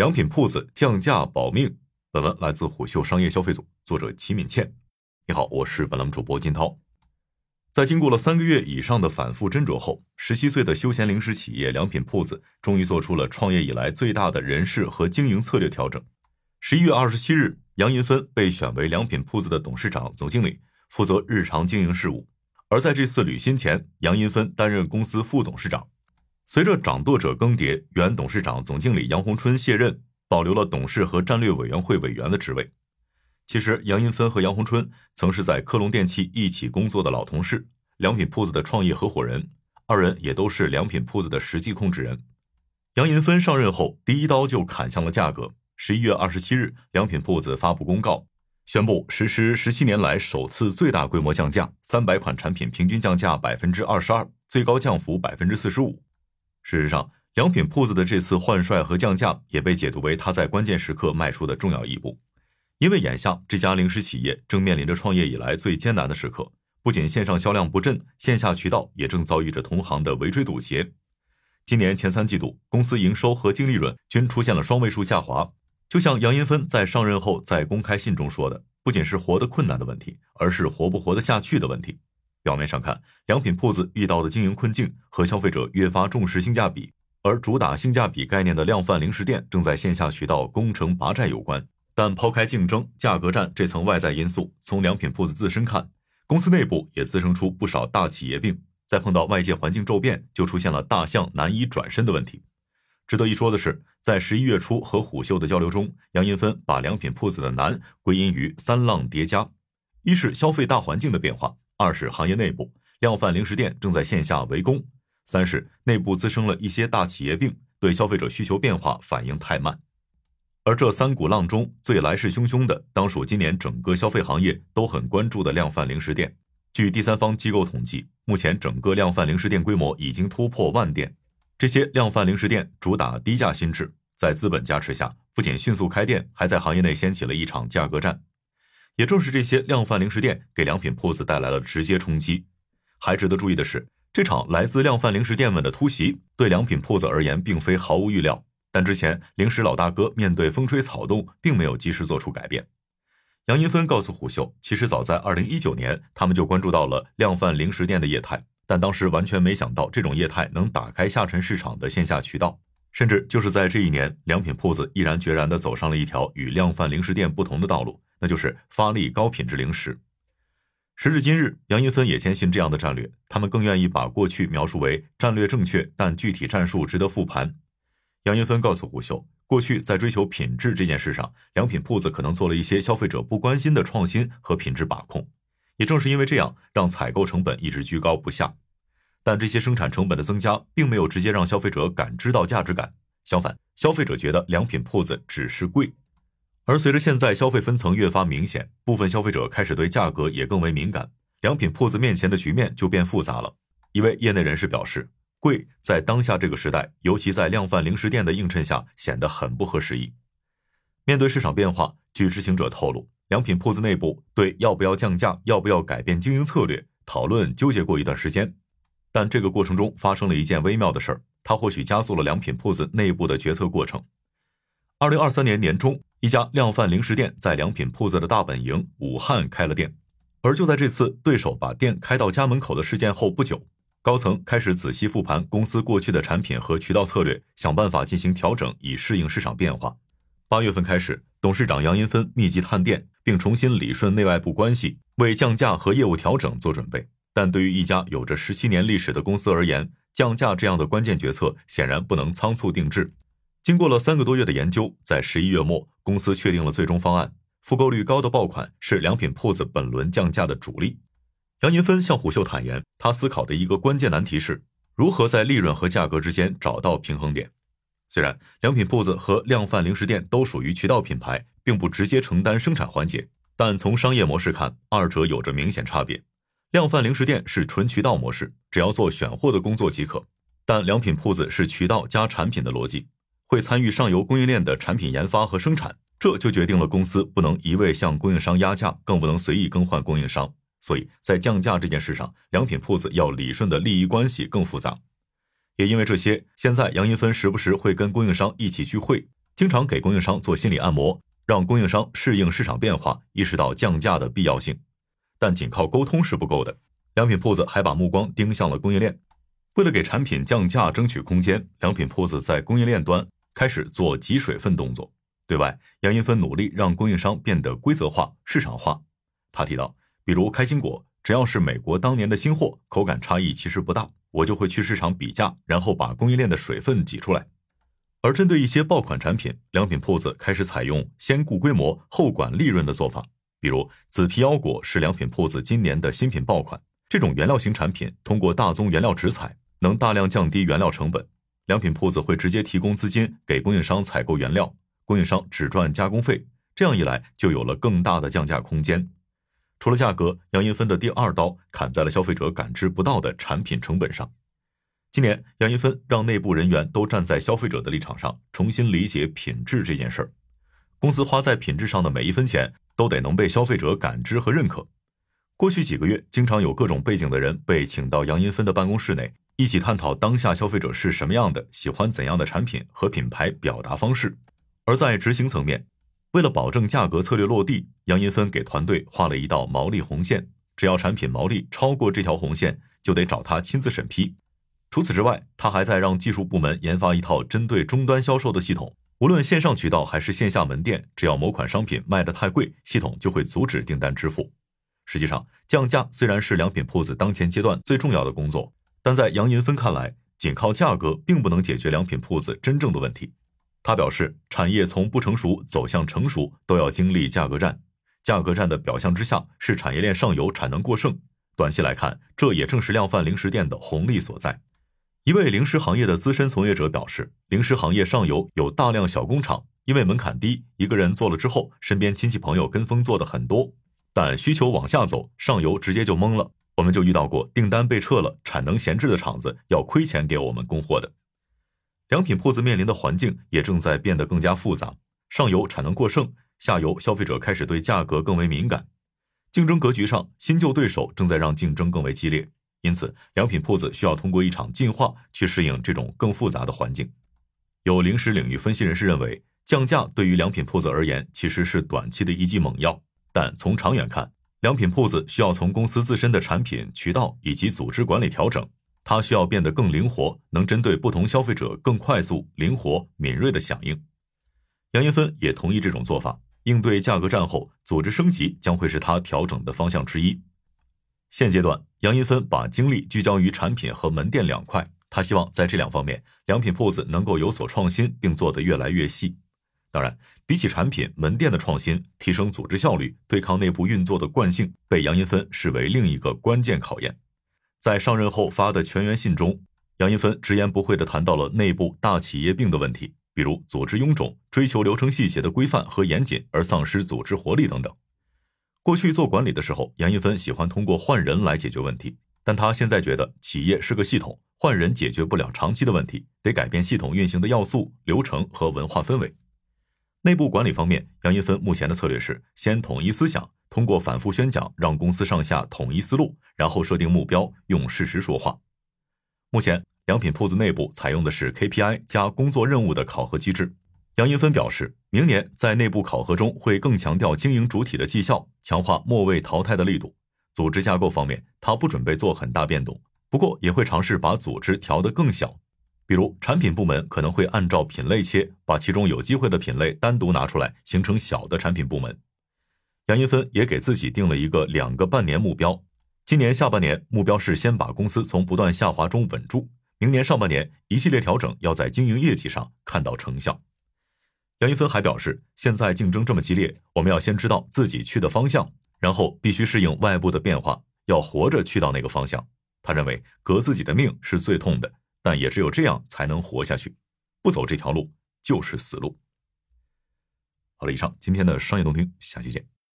良品铺子降价保命。本文来自虎嗅商业消费组，作者齐敏倩。你好，我是本栏目主播金涛。在经过了三个月以上的反复斟酌后，十七岁的休闲零食企业良品铺子终于做出了创业以来最大的人事和经营策略调整。十一月二十七日，杨银芬被选为良品铺子的董事长、总经理，负责日常经营事务。而在这次履新前，杨银芬担任公司副董事长。随着掌舵者更迭，原董事长、总经理杨洪春卸任，保留了董事和战略委员会委员的职位。其实，杨银芬和杨洪春曾是在科隆电器一起工作的老同事，良品铺子的创业合伙人，二人也都是良品铺子的实际控制人。杨银芬上任后，第一刀就砍向了价格。十一月二十七日，良品铺子发布公告。宣布实施十七年来首次最大规模降价，三百款产品平均降价百分之二十二，最高降幅百分之四十五。事实上，良品铺子的这次换帅和降价也被解读为他在关键时刻迈出的重要一步。因为眼下这家零食企业正面临着创业以来最艰难的时刻，不仅线上销量不振，线下渠道也正遭遇着同行的围追堵截。今年前三季度，公司营收和净利润均出现了双位数下滑。就像杨银芬在上任后在公开信中说的，不仅是活得困难的问题，而是活不活得下去的问题。表面上看，良品铺子遇到的经营困境和消费者越发重视性价比，而主打性价比概念的量贩零食店正在线下渠道攻城拔寨有关。但抛开竞争、价格战这层外在因素，从良品铺子自身看，公司内部也滋生出不少大企业病，在碰到外界环境骤变，就出现了大象难以转身的问题。值得一说的是，在十一月初和虎嗅的交流中，杨银芬把良品铺子的难归因于三浪叠加：一是消费大环境的变化，二是行业内部量贩零食店正在线下围攻，三是内部滋生了一些大企业病，对消费者需求变化反应太慢。而这三股浪中最来势汹汹的，当属今年整个消费行业都很关注的量贩零食店。据第三方机构统计，目前整个量贩零食店规模已经突破万店。这些量贩零食店主打低价心智，在资本加持下，不仅迅速开店，还在行业内掀起了一场价格战。也正是这些量贩零食店给良品铺子带来了直接冲击。还值得注意的是，这场来自量贩零食店们的突袭，对良品铺子而言并非毫无预料。但之前零食老大哥面对风吹草动，并没有及时做出改变。杨银芬告诉虎嗅，其实早在2019年，他们就关注到了量贩零食店的业态。但当时完全没想到，这种业态能打开下沉市场的线下渠道，甚至就是在这一年，良品铺子毅然决然地走上了一条与量贩零食店不同的道路，那就是发力高品质零食。时至今日，杨银芬也坚信这样的战略，他们更愿意把过去描述为战略正确，但具体战术值得复盘。杨银芬告诉胡秀，过去在追求品质这件事上，良品铺子可能做了一些消费者不关心的创新和品质把控。也正是因为这样，让采购成本一直居高不下。但这些生产成本的增加，并没有直接让消费者感知到价值感。相反，消费者觉得良品铺子只是贵。而随着现在消费分层越发明显，部分消费者开始对价格也更为敏感，良品铺子面前的局面就变复杂了。一位业内人士表示，贵在当下这个时代，尤其在量贩零食店的映衬下，显得很不合时宜。面对市场变化，据知情者透露。良品铺子内部对要不要降价、要不要改变经营策略讨论纠结过一段时间，但这个过程中发生了一件微妙的事儿，它或许加速了良品铺子内部的决策过程。二零二三年年中，一家量贩零食店在良品铺子的大本营武汉开了店，而就在这次对手把店开到家门口的事件后不久，高层开始仔细复盘公司过去的产品和渠道策略，想办法进行调整，以适应市场变化。八月份开始，董事长杨银芬密集探店，并重新理顺内外部关系，为降价和业务调整做准备。但对于一家有着十七年历史的公司而言，降价这样的关键决策显然不能仓促定制。经过了三个多月的研究，在十一月末，公司确定了最终方案。复购率高的爆款是良品铺子本轮降价的主力。杨银芬向虎嗅坦言，他思考的一个关键难题是如何在利润和价格之间找到平衡点。虽然良品铺子和量贩零食店都属于渠道品牌，并不直接承担生产环节，但从商业模式看，二者有着明显差别。量贩零食店是纯渠道模式，只要做选货的工作即可；但良品铺子是渠道加产品的逻辑，会参与上游供应链的产品研发和生产，这就决定了公司不能一味向供应商压价，更不能随意更换供应商。所以在降价这件事上，良品铺子要理顺的利益关系更复杂。也因为这些，现在杨银芬时不时会跟供应商一起聚会，经常给供应商做心理按摩，让供应商适应市场变化，意识到降价的必要性。但仅靠沟通是不够的，良品铺子还把目光盯向了供应链。为了给产品降价争取空间，良品铺子在供应链端开始做挤水分动作。对外，杨银芬努力让供应商变得规则化、市场化。他提到，比如开心果，只要是美国当年的新货，口感差异其实不大，我就会去市场比价，然后把供应链的水分挤出来。而针对一些爆款产品，良品铺子开始采用先顾规模后管利润的做法。比如紫皮腰果是良品铺子今年的新品爆款，这种原料型产品通过大宗原料直采，能大量降低原料成本。良品铺子会直接提供资金给供应商采购原料。供应商只赚加工费，这样一来就有了更大的降价空间。除了价格，杨银芬的第二刀砍在了消费者感知不到的产品成本上。今年，杨银芬让内部人员都站在消费者的立场上，重新理解品质这件事儿。公司花在品质上的每一分钱，都得能被消费者感知和认可。过去几个月，经常有各种背景的人被请到杨银芬的办公室内，一起探讨当下消费者是什么样的，喜欢怎样的产品和品牌表达方式。而在执行层面，为了保证价格策略落地，杨银芬给团队画了一道毛利红线，只要产品毛利超过这条红线，就得找他亲自审批。除此之外，他还在让技术部门研发一套针对终端销售的系统，无论线上渠道还是线下门店，只要某款商品卖得太贵，系统就会阻止订单支付。实际上，降价虽然是良品铺子当前阶段最重要的工作，但在杨银芬看来，仅靠价格并不能解决良品铺子真正的问题。他表示，产业从不成熟走向成熟，都要经历价格战。价格战的表象之下是产业链上游产能过剩。短期来看，这也正是量贩零食店的红利所在。一位零食行业的资深从业者表示，零食行业上游有大量小工厂，因为门槛低，一个人做了之后，身边亲戚朋友跟风做的很多。但需求往下走，上游直接就懵了。我们就遇到过订单被撤了，产能闲置的厂子要亏钱给我们供货的。良品铺子面临的环境也正在变得更加复杂，上游产能过剩，下游消费者开始对价格更为敏感，竞争格局上新旧对手正在让竞争更为激烈，因此良品铺子需要通过一场进化去适应这种更复杂的环境。有零食领域分析人士认为，降价对于良品铺子而言其实是短期的一剂猛药，但从长远看，良品铺子需要从公司自身的产品、渠道以及组织管理调整。它需要变得更灵活，能针对不同消费者更快速、灵活、敏锐的响应。杨银芬也同意这种做法，应对价格战后，组织升级将会是他调整的方向之一。现阶段，杨银芬把精力聚焦于产品和门店两块，他希望在这两方面，良品铺子能够有所创新，并做得越来越细。当然，比起产品、门店的创新，提升组织效率、对抗内部运作的惯性，被杨银芬视为另一个关键考验。在上任后发的全员信中，杨银芬直言不讳地谈到了内部大企业病的问题，比如组织臃肿、追求流程细节的规范和严谨而丧失组织活力等等。过去做管理的时候，杨银芬喜欢通过换人来解决问题，但他现在觉得企业是个系统，换人解决不了长期的问题，得改变系统运行的要素、流程和文化氛围。内部管理方面，杨银芬目前的策略是先统一思想。通过反复宣讲，让公司上下统一思路，然后设定目标，用事实说话。目前，良品铺子内部采用的是 KPI 加工作任务的考核机制。杨银芬表示，明年在内部考核中会更强调经营主体的绩效，强化末位淘汰的力度。组织架构方面，他不准备做很大变动，不过也会尝试把组织调得更小。比如，产品部门可能会按照品类切，把其中有机会的品类单独拿出来，形成小的产品部门。杨银芬也给自己定了一个两个半年目标，今年下半年目标是先把公司从不断下滑中稳住，明年上半年一系列调整要在经营业绩上看到成效。杨银芬还表示，现在竞争这么激烈，我们要先知道自己去的方向，然后必须适应外部的变化，要活着去到那个方向。他认为革自己的命是最痛的，但也只有这样才能活下去，不走这条路就是死路。好了，以上今天的商业动听，下期见。